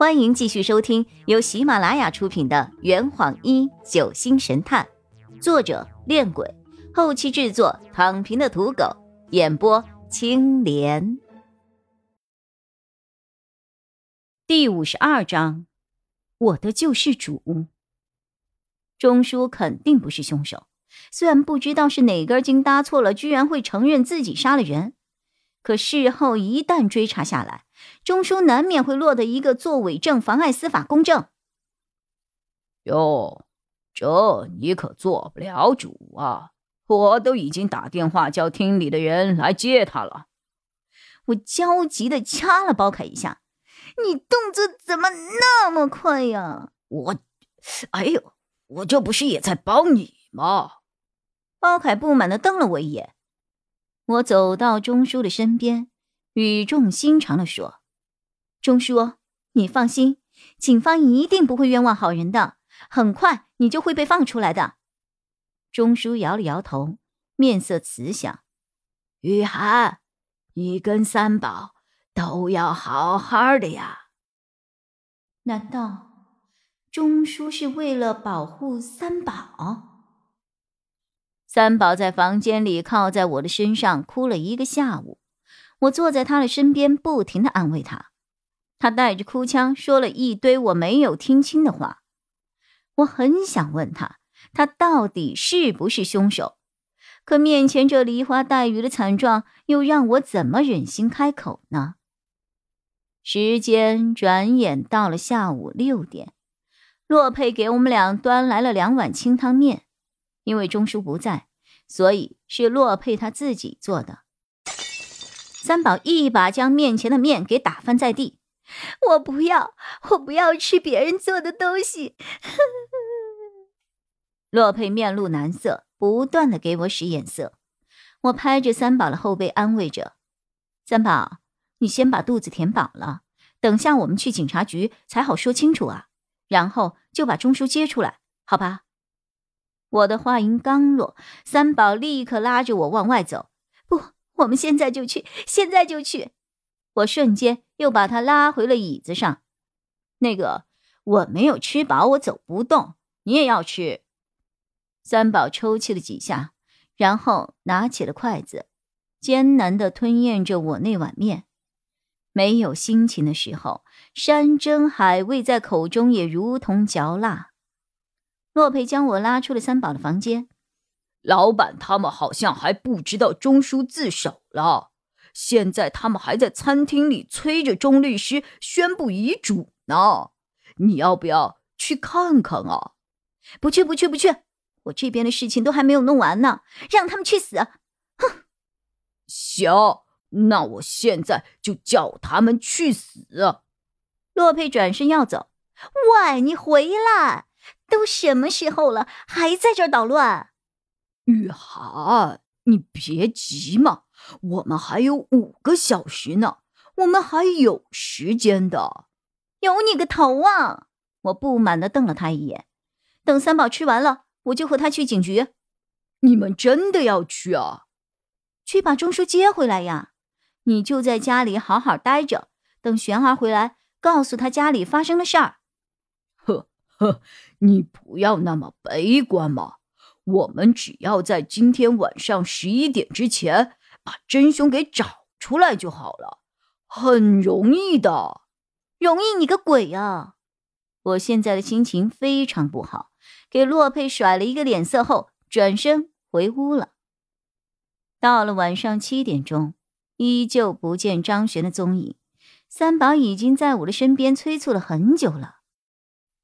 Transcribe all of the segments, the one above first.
欢迎继续收听由喜马拉雅出品的《圆谎一九星神探》，作者：恋鬼，后期制作：躺平的土狗，演播：青莲。第五十二章，我的救世主。钟叔肯定不是凶手，虽然不知道是哪根筋搭错了，居然会承认自己杀了人。可事后一旦追查下来，钟叔难免会落得一个作伪证妨碍司法公正。哟，这你可做不了主啊！我都已经打电话叫厅里的人来接他了。我焦急的掐了包凯一下：“你动作怎么那么快呀？”我，哎呦，我这不是也在帮你吗？包凯不满的瞪了我一眼。我走到钟叔的身边，语重心长的说：“钟叔，你放心，警方一定不会冤枉好人的，很快你就会被放出来的。”钟叔摇了摇头，面色慈祥：“雨涵，你跟三宝都要好好的呀。难道钟叔是为了保护三宝？”三宝在房间里靠在我的身上哭了一个下午，我坐在他的身边，不停的安慰他。他带着哭腔说了一堆我没有听清的话。我很想问他，他到底是不是凶手？可面前这梨花带雨的惨状，又让我怎么忍心开口呢？时间转眼到了下午六点，洛佩给我们俩端来了两碗清汤面。因为钟叔不在，所以是洛佩他自己做的。三宝一把将面前的面给打翻在地。我不要，我不要吃别人做的东西。洛佩面露难色，不断的给我使眼色。我拍着三宝的后背安慰着：“三宝，你先把肚子填饱了，等下我们去警察局才好说清楚啊。然后就把钟叔接出来，好吧？”我的话音刚落，三宝立刻拉着我往外走。不，我们现在就去，现在就去！我瞬间又把他拉回了椅子上。那个，我没有吃饱，我走不动。你也要吃。三宝抽泣了几下，然后拿起了筷子，艰难地吞咽着我那碗面。没有心情的时候，山珍海味在口中也如同嚼蜡。洛佩将我拉出了三宝的房间。老板他们好像还不知道钟叔自首了，现在他们还在餐厅里催着钟律师宣布遗嘱呢。你要不要去看看啊？不去，不去，不去！我这边的事情都还没有弄完呢，让他们去死！哼！行，那我现在就叫他们去死。洛佩转身要走。喂，你回来！都什么时候了，还在这捣乱？雨涵，你别急嘛，我们还有五个小时呢，我们还有时间的。有你个头啊！我不满的瞪了他一眼。等三宝吃完了，我就和他去警局。你们真的要去啊？去把钟叔接回来呀！你就在家里好好待着，等璇儿回来，告诉他家里发生的事儿。呵呵。你不要那么悲观嘛！我们只要在今天晚上十一点之前把真凶给找出来就好了，很容易的。容易你个鬼啊！我现在的心情非常不好，给洛佩甩了一个脸色后，转身回屋了。到了晚上七点钟，依旧不见张璇的踪影。三宝已经在我的身边催促了很久了。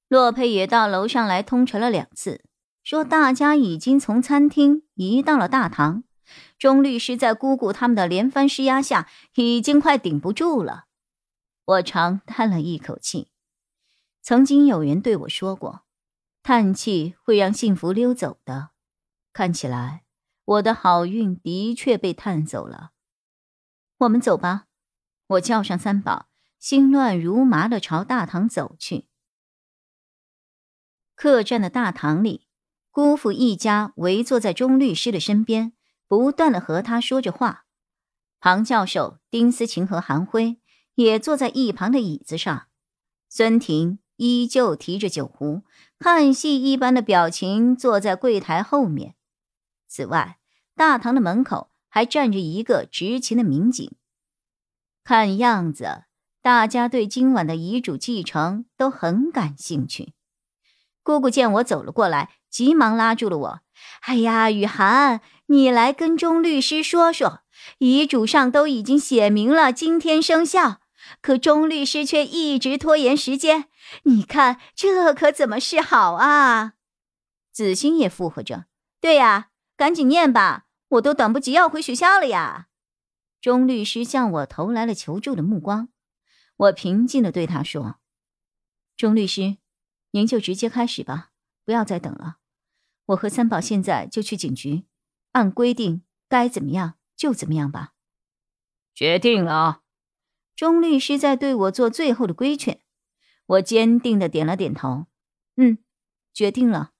洛佩也到楼上来通传了两次，说大家已经从餐厅移到了大堂。钟律师在姑姑他们的连番施压下，已经快顶不住了。我长叹了一口气。曾经有人对我说过，叹气会让幸福溜走的。看起来我的好运的确被叹走了。我们走吧。我叫上三宝，心乱如麻的朝大堂走去。客栈的大堂里，姑父一家围坐在钟律师的身边，不断的和他说着话。庞教授、丁思琴和韩辉也坐在一旁的椅子上。孙婷依旧提着酒壶，看戏一般的表情，坐在柜台后面。此外，大堂的门口还站着一个执勤的民警。看样子，大家对今晚的遗嘱继承都很感兴趣。姑姑见我走了过来，急忙拉住了我：“哎呀，雨涵，你来跟钟律师说说，遗嘱上都已经写明了今天生效，可钟律师却一直拖延时间，你看这可怎么是好啊？”子欣也附和着：“对呀，赶紧念吧，我都等不及要回学校了呀。”钟律师向我投来了求助的目光，我平静的对他说：“钟律师，您就直接开始吧，不要再等了。我和三宝现在就去警局，按规定该怎么样就怎么样吧。”决定了。钟律师在对我做最后的规劝，我坚定的点了点头：“嗯，决定了。”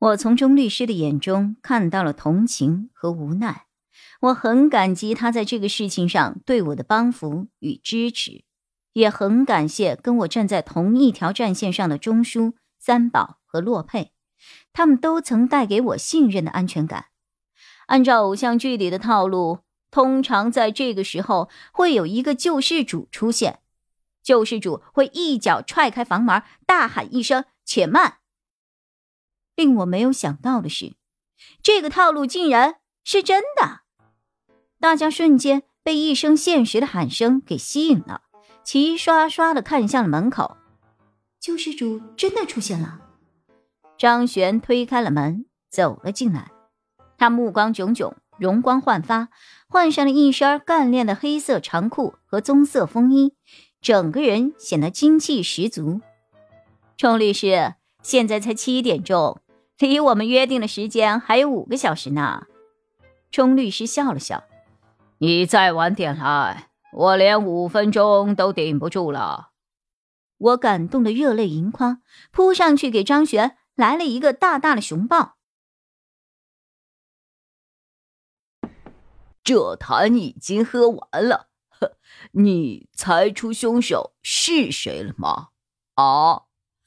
我从钟律师的眼中看到了同情和无奈。我很感激他在这个事情上对我的帮扶与支持，也很感谢跟我站在同一条战线上的钟叔、三宝和洛佩，他们都曾带给我信任的安全感。按照偶像剧里的套路，通常在这个时候会有一个救世主出现，救世主会一脚踹开房门，大喊一声“且慢”。令我没有想到的是，这个套路竟然是真的。大家瞬间被一声现实的喊声给吸引了，齐刷刷的看向了门口。救世主真的出现了。张璇推开了门，走了进来。他目光炯炯，容光焕发，换上了一身干练的黑色长裤和棕色风衣，整个人显得精气十足。钟律师，现在才七点钟，离我们约定的时间还有五个小时呢。钟律师笑了笑。你再晚点来，我连五分钟都顶不住了。我感动的热泪盈眶，扑上去给张璇来了一个大大的熊抱。这坛已经喝完了，呵你猜出凶手是谁了吗？啊，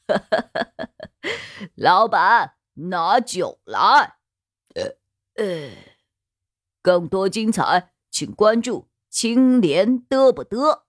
老板，拿酒来。呃呃，更多精彩。请关注青莲得不得。